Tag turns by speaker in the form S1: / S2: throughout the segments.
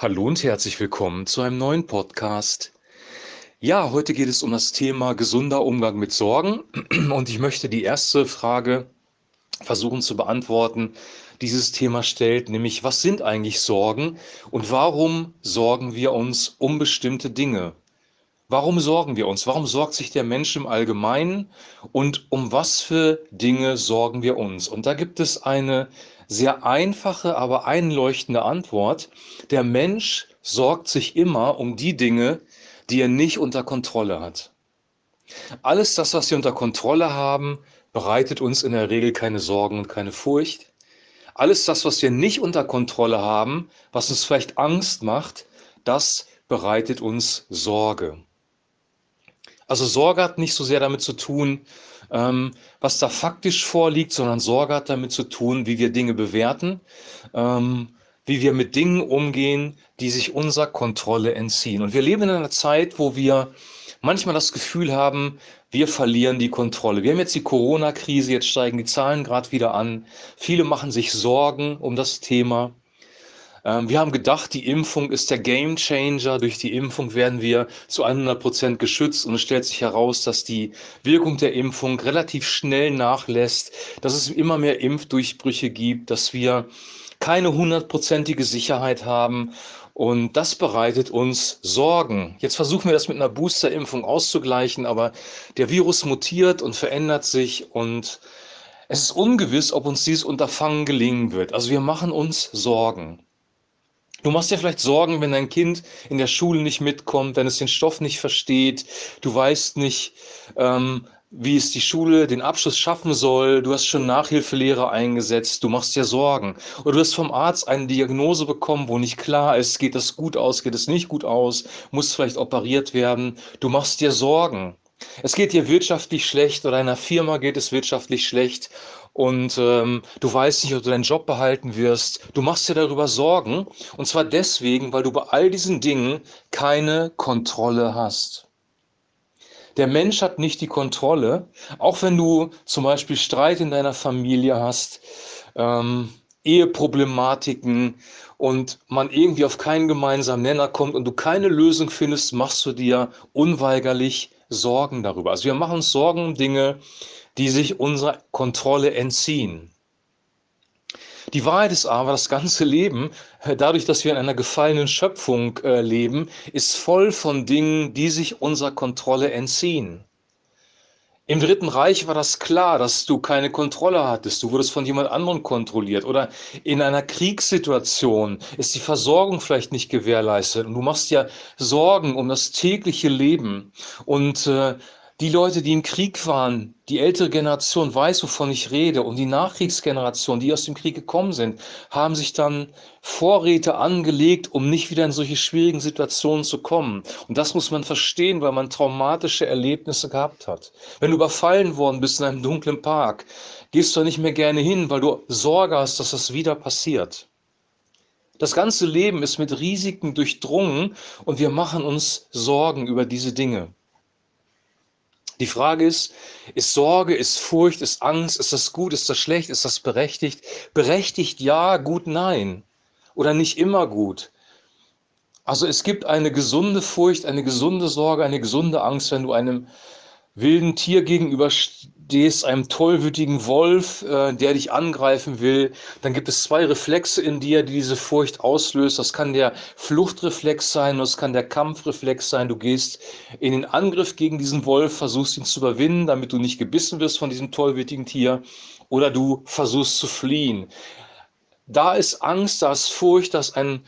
S1: Hallo und herzlich willkommen zu einem neuen Podcast. Ja, heute geht es um das Thema gesunder Umgang mit Sorgen und ich möchte die erste Frage versuchen zu beantworten, dieses Thema stellt, nämlich was sind eigentlich Sorgen und warum sorgen wir uns um bestimmte Dinge? Warum sorgen wir uns? Warum sorgt sich der Mensch im Allgemeinen und um was für Dinge sorgen wir uns? Und da gibt es eine sehr einfache, aber einleuchtende Antwort. Der Mensch sorgt sich immer um die Dinge, die er nicht unter Kontrolle hat. Alles das, was wir unter Kontrolle haben, bereitet uns in der Regel keine Sorgen und keine Furcht. Alles das, was wir nicht unter Kontrolle haben, was uns vielleicht Angst macht, das bereitet uns Sorge. Also Sorge hat nicht so sehr damit zu tun, ähm, was da faktisch vorliegt, sondern Sorge hat damit zu tun, wie wir Dinge bewerten, ähm, wie wir mit Dingen umgehen, die sich unserer Kontrolle entziehen. Und wir leben in einer Zeit, wo wir manchmal das Gefühl haben, wir verlieren die Kontrolle. Wir haben jetzt die Corona-Krise, jetzt steigen die Zahlen gerade wieder an. Viele machen sich Sorgen um das Thema. Ähm, wir haben gedacht, die Impfung ist der Game Changer. Durch die Impfung werden wir zu 100 Prozent geschützt und es stellt sich heraus, dass die Wirkung der Impfung relativ schnell nachlässt, dass es immer mehr Impfdurchbrüche gibt, dass wir keine hundertprozentige Sicherheit haben und das bereitet uns Sorgen. Jetzt versuchen wir das mit einer Boosterimpfung auszugleichen, aber der Virus mutiert und verändert sich und es ist ungewiss, ob uns dieses Unterfangen gelingen wird. Also wir machen uns Sorgen. Du machst dir vielleicht Sorgen, wenn dein Kind in der Schule nicht mitkommt, wenn es den Stoff nicht versteht, du weißt nicht, ähm, wie es die Schule den Abschluss schaffen soll, du hast schon Nachhilfelehrer eingesetzt, du machst dir Sorgen. Oder du hast vom Arzt eine Diagnose bekommen, wo nicht klar ist, geht das gut aus, geht es nicht gut aus, muss vielleicht operiert werden, du machst dir Sorgen. Es geht dir wirtschaftlich schlecht oder deiner Firma geht es wirtschaftlich schlecht und ähm, du weißt nicht, ob du deinen Job behalten wirst. Du machst dir darüber Sorgen und zwar deswegen, weil du bei all diesen Dingen keine Kontrolle hast. Der Mensch hat nicht die Kontrolle, auch wenn du zum Beispiel Streit in deiner Familie hast, ähm, Eheproblematiken und man irgendwie auf keinen gemeinsamen Nenner kommt und du keine Lösung findest, machst du dir unweigerlich Sorgen darüber. Also wir machen uns Sorgen um Dinge, die sich unserer Kontrolle entziehen. Die Wahrheit ist aber, das ganze Leben, dadurch, dass wir in einer gefallenen Schöpfung äh, leben, ist voll von Dingen, die sich unserer Kontrolle entziehen. Im Dritten Reich war das klar, dass du keine Kontrolle hattest. Du wurdest von jemand anderem kontrolliert. Oder in einer Kriegssituation ist die Versorgung vielleicht nicht gewährleistet. Und du machst ja Sorgen um das tägliche Leben. Und äh, die Leute, die im Krieg waren, die ältere Generation weiß, wovon ich rede, und die Nachkriegsgeneration, die aus dem Krieg gekommen sind, haben sich dann Vorräte angelegt, um nicht wieder in solche schwierigen Situationen zu kommen. Und das muss man verstehen, weil man traumatische Erlebnisse gehabt hat. Wenn du überfallen worden bist in einem dunklen Park, gehst du nicht mehr gerne hin, weil du Sorge hast, dass das wieder passiert. Das ganze Leben ist mit Risiken durchdrungen und wir machen uns Sorgen über diese Dinge. Die Frage ist, ist Sorge, ist Furcht, ist Angst, ist das gut, ist das schlecht, ist das berechtigt? Berechtigt ja, gut nein. Oder nicht immer gut. Also es gibt eine gesunde Furcht, eine gesunde Sorge, eine gesunde Angst, wenn du einem wilden Tier gegenüber stehst, einem tollwütigen Wolf, äh, der dich angreifen will, dann gibt es zwei Reflexe in dir, die diese Furcht auslöst. Das kann der Fluchtreflex sein, das kann der Kampfreflex sein. Du gehst in den Angriff gegen diesen Wolf, versuchst ihn zu überwinden, damit du nicht gebissen wirst von diesem tollwütigen Tier, oder du versuchst zu fliehen. Da ist Angst, da ist Furcht, da ist ein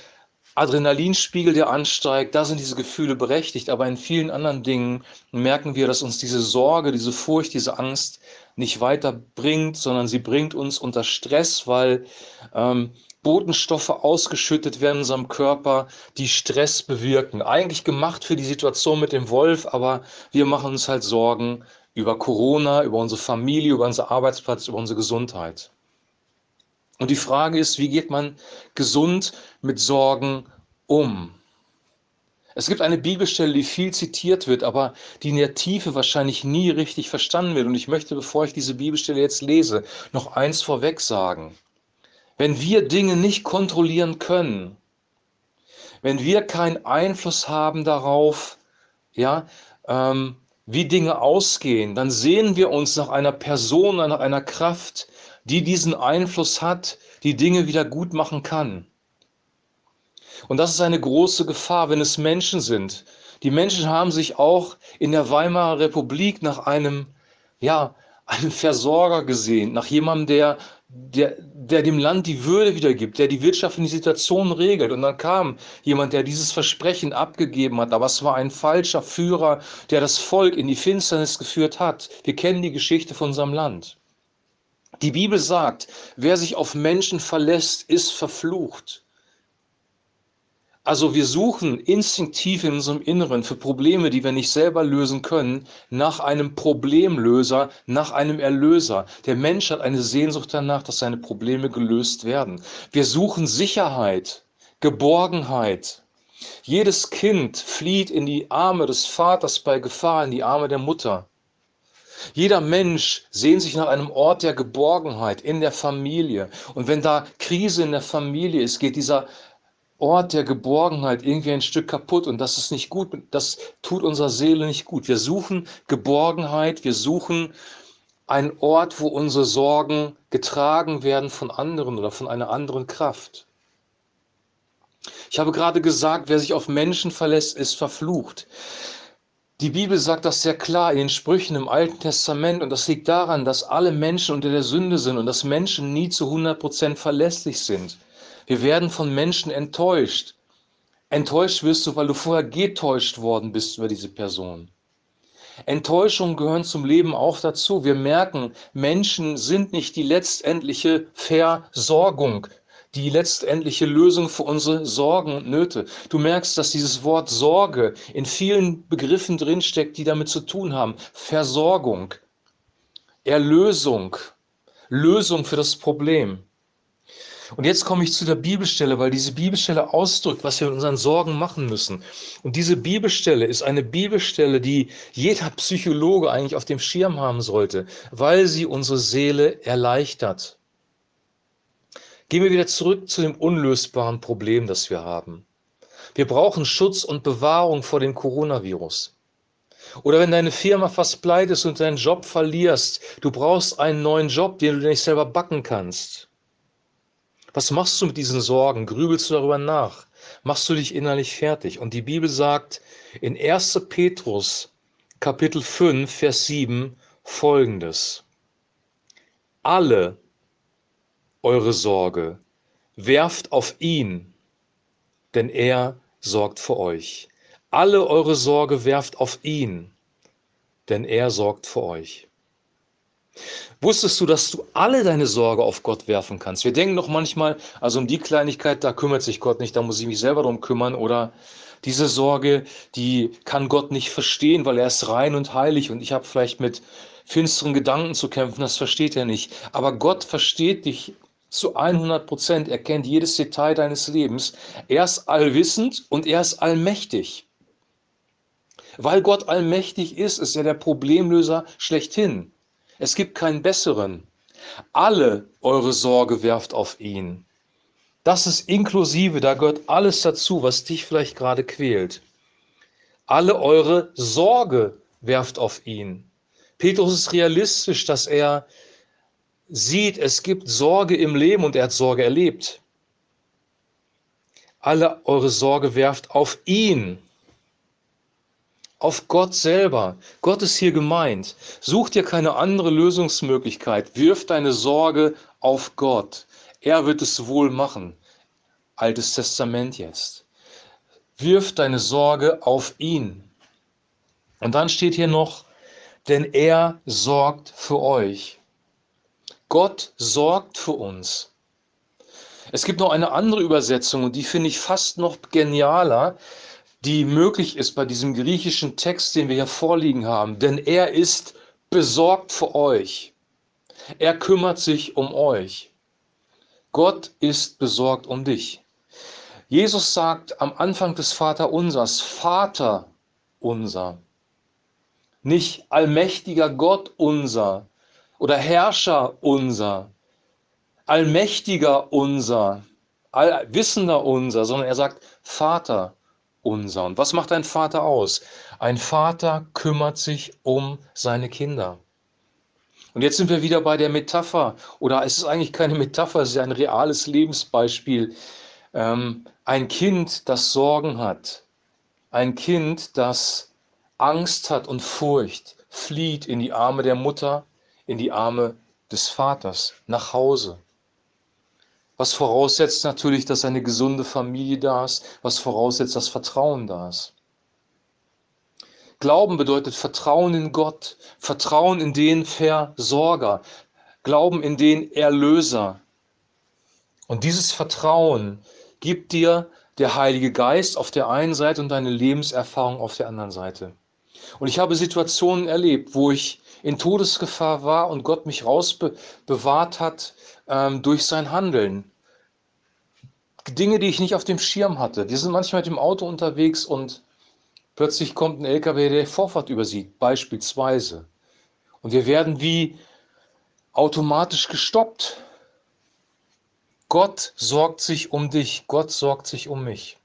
S1: Adrenalinspiegel, der ansteigt, da sind diese Gefühle berechtigt, aber in vielen anderen Dingen merken wir, dass uns diese Sorge, diese Furcht, diese Angst nicht weiterbringt, sondern sie bringt uns unter Stress, weil ähm, Botenstoffe ausgeschüttet werden in unserem Körper, die Stress bewirken. Eigentlich gemacht für die Situation mit dem Wolf, aber wir machen uns halt Sorgen über Corona, über unsere Familie, über unseren Arbeitsplatz, über unsere Gesundheit. Und die Frage ist, wie geht man gesund mit Sorgen um? Es gibt eine Bibelstelle, die viel zitiert wird, aber die in der Tiefe wahrscheinlich nie richtig verstanden wird. Und ich möchte, bevor ich diese Bibelstelle jetzt lese, noch eins vorweg sagen. Wenn wir Dinge nicht kontrollieren können, wenn wir keinen Einfluss haben darauf, ja, ähm, wie Dinge ausgehen, dann sehen wir uns nach einer Person, nach einer Kraft, die diesen Einfluss hat, die Dinge wieder gut machen kann. Und das ist eine große Gefahr, wenn es Menschen sind. Die Menschen haben sich auch in der Weimarer Republik nach einem, ja, einem Versorger gesehen, nach jemandem, der, der, der dem Land die Würde wiedergibt, der die wirtschaftliche Situation regelt. Und dann kam jemand, der dieses Versprechen abgegeben hat, aber es war ein falscher Führer, der das Volk in die Finsternis geführt hat. Wir kennen die Geschichte von unserem Land. Die Bibel sagt, wer sich auf Menschen verlässt, ist verflucht. Also wir suchen instinktiv in unserem Inneren für Probleme, die wir nicht selber lösen können, nach einem Problemlöser, nach einem Erlöser. Der Mensch hat eine Sehnsucht danach, dass seine Probleme gelöst werden. Wir suchen Sicherheit, Geborgenheit. Jedes Kind flieht in die Arme des Vaters bei Gefahr, in die Arme der Mutter. Jeder Mensch sehnt sich nach einem Ort der Geborgenheit in der Familie. Und wenn da Krise in der Familie ist, geht dieser Ort der Geborgenheit irgendwie ein Stück kaputt und das ist nicht gut, das tut unserer Seele nicht gut. Wir suchen Geborgenheit, wir suchen einen Ort, wo unsere Sorgen getragen werden von anderen oder von einer anderen Kraft. Ich habe gerade gesagt, wer sich auf Menschen verlässt, ist verflucht. Die Bibel sagt das sehr klar in den Sprüchen im Alten Testament und das liegt daran, dass alle Menschen unter der Sünde sind und dass Menschen nie zu 100% verlässlich sind. Wir werden von Menschen enttäuscht. Enttäuscht wirst du, weil du vorher getäuscht worden bist über diese Person. Enttäuschungen gehören zum Leben auch dazu. Wir merken, Menschen sind nicht die letztendliche Versorgung, die letztendliche Lösung für unsere Sorgen und Nöte. Du merkst, dass dieses Wort Sorge in vielen Begriffen drinsteckt, die damit zu tun haben. Versorgung, Erlösung, Lösung für das Problem. Und jetzt komme ich zu der Bibelstelle, weil diese Bibelstelle ausdrückt, was wir mit unseren Sorgen machen müssen. Und diese Bibelstelle ist eine Bibelstelle, die jeder Psychologe eigentlich auf dem Schirm haben sollte, weil sie unsere Seele erleichtert. Gehen wir wieder zurück zu dem unlösbaren Problem, das wir haben. Wir brauchen Schutz und Bewahrung vor dem Coronavirus. Oder wenn deine Firma fast pleitest und deinen Job verlierst, du brauchst einen neuen Job, den du nicht selber backen kannst. Was machst du mit diesen Sorgen? Grübelst du darüber nach? Machst du dich innerlich fertig? Und die Bibel sagt in 1. Petrus Kapitel 5, Vers 7 folgendes. Alle eure Sorge werft auf ihn, denn er sorgt für euch. Alle eure Sorge werft auf ihn, denn er sorgt für euch. Wusstest du, dass du alle deine Sorge auf Gott werfen kannst? Wir denken doch manchmal, also um die Kleinigkeit, da kümmert sich Gott nicht, da muss ich mich selber darum kümmern. Oder diese Sorge, die kann Gott nicht verstehen, weil er ist rein und heilig und ich habe vielleicht mit finsteren Gedanken zu kämpfen, das versteht er nicht. Aber Gott versteht dich zu 100 Prozent, er kennt jedes Detail deines Lebens. Er ist allwissend und er ist allmächtig. Weil Gott allmächtig ist, ist er der Problemlöser schlechthin. Es gibt keinen besseren. Alle eure Sorge werft auf ihn. Das ist inklusive, da gehört alles dazu, was dich vielleicht gerade quält. Alle eure Sorge werft auf ihn. Petrus ist realistisch, dass er sieht, es gibt Sorge im Leben und er hat Sorge erlebt. Alle eure Sorge werft auf ihn auf Gott selber. Gott ist hier gemeint. Such dir keine andere Lösungsmöglichkeit. Wirf deine Sorge auf Gott. Er wird es wohl machen. Altes Testament jetzt. Wirf deine Sorge auf ihn. Und dann steht hier noch, denn er sorgt für euch. Gott sorgt für uns. Es gibt noch eine andere Übersetzung und die finde ich fast noch genialer die möglich ist bei diesem griechischen Text, den wir hier vorliegen haben. Denn er ist besorgt für euch. Er kümmert sich um euch. Gott ist besorgt um dich. Jesus sagt am Anfang des Vaterunsers, Vater unser. Nicht allmächtiger Gott unser oder Herrscher unser, allmächtiger unser, allwissender unser, sondern er sagt Vater unser. Und was macht ein Vater aus? Ein Vater kümmert sich um seine Kinder. Und jetzt sind wir wieder bei der Metapher, oder es ist eigentlich keine Metapher, es ist ein reales Lebensbeispiel. Ähm, ein Kind, das Sorgen hat, ein Kind, das Angst hat und Furcht, flieht in die Arme der Mutter, in die Arme des Vaters, nach Hause. Was voraussetzt natürlich, dass eine gesunde Familie da ist, was voraussetzt, dass Vertrauen da ist. Glauben bedeutet Vertrauen in Gott, Vertrauen in den Versorger, Glauben in den Erlöser. Und dieses Vertrauen gibt dir der Heilige Geist auf der einen Seite und deine Lebenserfahrung auf der anderen Seite. Und ich habe Situationen erlebt, wo ich in Todesgefahr war und Gott mich rausbewahrt hat ähm, durch sein Handeln. Dinge, die ich nicht auf dem Schirm hatte. Wir sind manchmal mit dem Auto unterwegs und Plötzlich kommt ein LKW, der Vorfahrt übersieht, beispielsweise. Und wir werden wie automatisch gestoppt. Gott sorgt sich um dich, Gott sorgt sich um mich.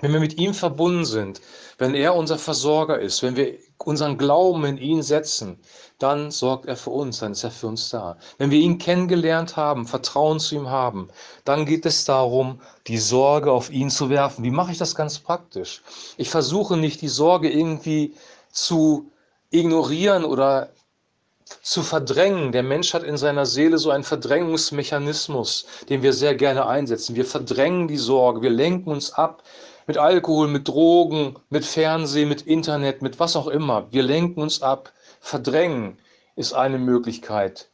S1: Wenn wir mit ihm verbunden sind, wenn er unser Versorger ist, wenn wir unseren Glauben in ihn setzen, dann sorgt er für uns, dann ist er für uns da. Wenn wir ihn kennengelernt haben, Vertrauen zu ihm haben, dann geht es darum, die Sorge auf ihn zu werfen. Wie mache ich das ganz praktisch? Ich versuche nicht, die Sorge irgendwie zu ignorieren oder zu verdrängen. Der Mensch hat in seiner Seele so einen Verdrängungsmechanismus, den wir sehr gerne einsetzen. Wir verdrängen die Sorge, wir lenken uns ab mit Alkohol, mit Drogen, mit Fernsehen, mit Internet, mit was auch immer. Wir lenken uns ab. Verdrängen ist eine Möglichkeit.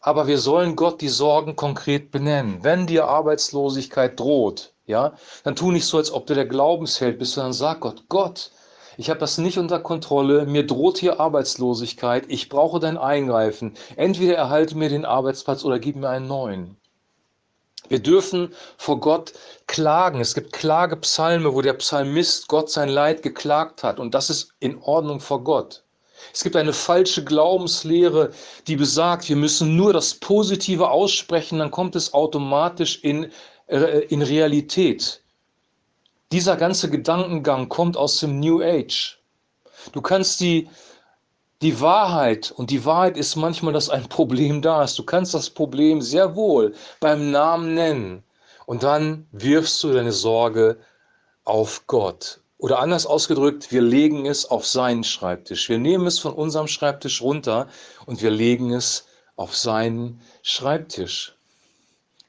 S1: Aber wir sollen Gott die Sorgen konkret benennen. Wenn dir Arbeitslosigkeit droht, ja, dann tu nicht so, als ob du der Glaubensheld bist, sondern sag Gott, Gott, ich habe das nicht unter Kontrolle, mir droht hier Arbeitslosigkeit, ich brauche dein Eingreifen. Entweder erhalte mir den Arbeitsplatz oder gib mir einen neuen. Wir dürfen vor Gott klagen. Es gibt Klagepsalme, wo der Psalmist Gott sein Leid geklagt hat. Und das ist in Ordnung vor Gott. Es gibt eine falsche Glaubenslehre, die besagt, wir müssen nur das Positive aussprechen, dann kommt es automatisch in, äh, in Realität. Dieser ganze Gedankengang kommt aus dem New Age. Du kannst die die Wahrheit, und die Wahrheit ist manchmal, dass ein Problem da ist. Du kannst das Problem sehr wohl beim Namen nennen. Und dann wirfst du deine Sorge auf Gott. Oder anders ausgedrückt, wir legen es auf seinen Schreibtisch. Wir nehmen es von unserem Schreibtisch runter und wir legen es auf seinen Schreibtisch.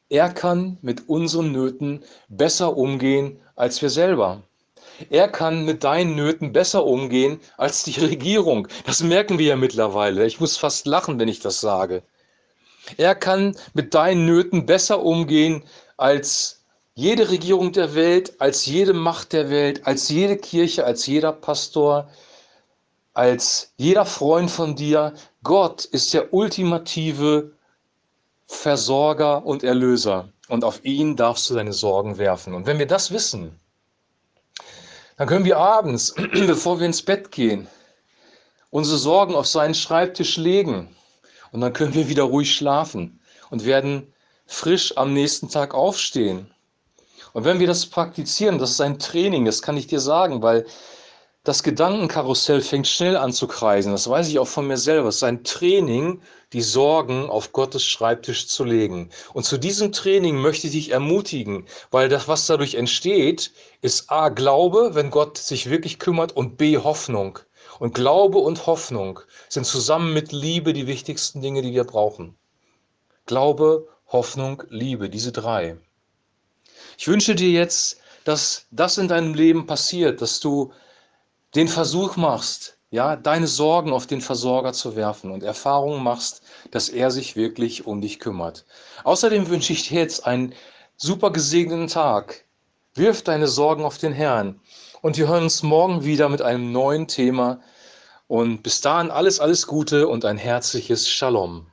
S1: Er kann mit unseren Nöten besser umgehen als wir selber. Er kann mit deinen Nöten besser umgehen als die Regierung. Das merken wir ja mittlerweile. Ich muss fast lachen, wenn ich das sage. Er kann mit deinen Nöten besser umgehen als jede Regierung der Welt, als jede Macht der Welt, als jede Kirche, als jeder Pastor, als jeder Freund von dir. Gott ist der ultimative Versorger und Erlöser. Und auf ihn darfst du deine Sorgen werfen. Und wenn wir das wissen, dann können wir abends, bevor wir ins Bett gehen, unsere Sorgen auf seinen Schreibtisch legen. Und dann können wir wieder ruhig schlafen und werden frisch am nächsten Tag aufstehen. Und wenn wir das praktizieren, das ist ein Training, das kann ich dir sagen, weil das Gedankenkarussell fängt schnell an zu kreisen. Das weiß ich auch von mir selber. Es ist ein Training, die Sorgen auf Gottes Schreibtisch zu legen. Und zu diesem Training möchte ich dich ermutigen, weil das, was dadurch entsteht, ist A, Glaube, wenn Gott sich wirklich kümmert, und B, Hoffnung. Und Glaube und Hoffnung sind zusammen mit Liebe die wichtigsten Dinge, die wir brauchen. Glaube, Hoffnung, Liebe, diese drei. Ich wünsche dir jetzt, dass das in deinem Leben passiert, dass du den Versuch machst, ja, deine Sorgen auf den Versorger zu werfen und Erfahrungen machst, dass er sich wirklich um dich kümmert. Außerdem wünsche ich dir jetzt einen super gesegneten Tag. Wirf deine Sorgen auf den Herrn und wir hören uns morgen wieder mit einem neuen Thema. Und bis dahin alles, alles Gute und ein herzliches Shalom.